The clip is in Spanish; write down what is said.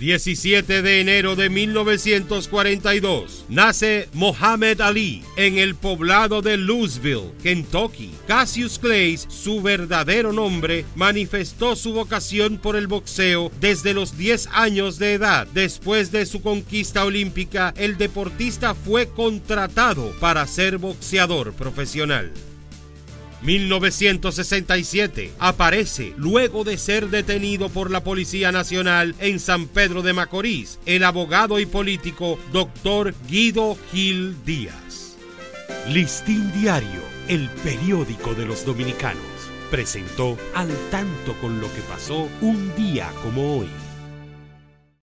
17 de enero de 1942 nace Muhammad Ali en el poblado de Louisville, Kentucky. Cassius Clay, su verdadero nombre, manifestó su vocación por el boxeo desde los 10 años de edad. Después de su conquista olímpica, el deportista fue contratado para ser boxeador profesional. 1967 aparece luego de ser detenido por la Policía Nacional en San Pedro de Macorís el abogado y político Dr. Guido Gil Díaz. Listín Diario, el periódico de los dominicanos, presentó al tanto con lo que pasó un día como hoy.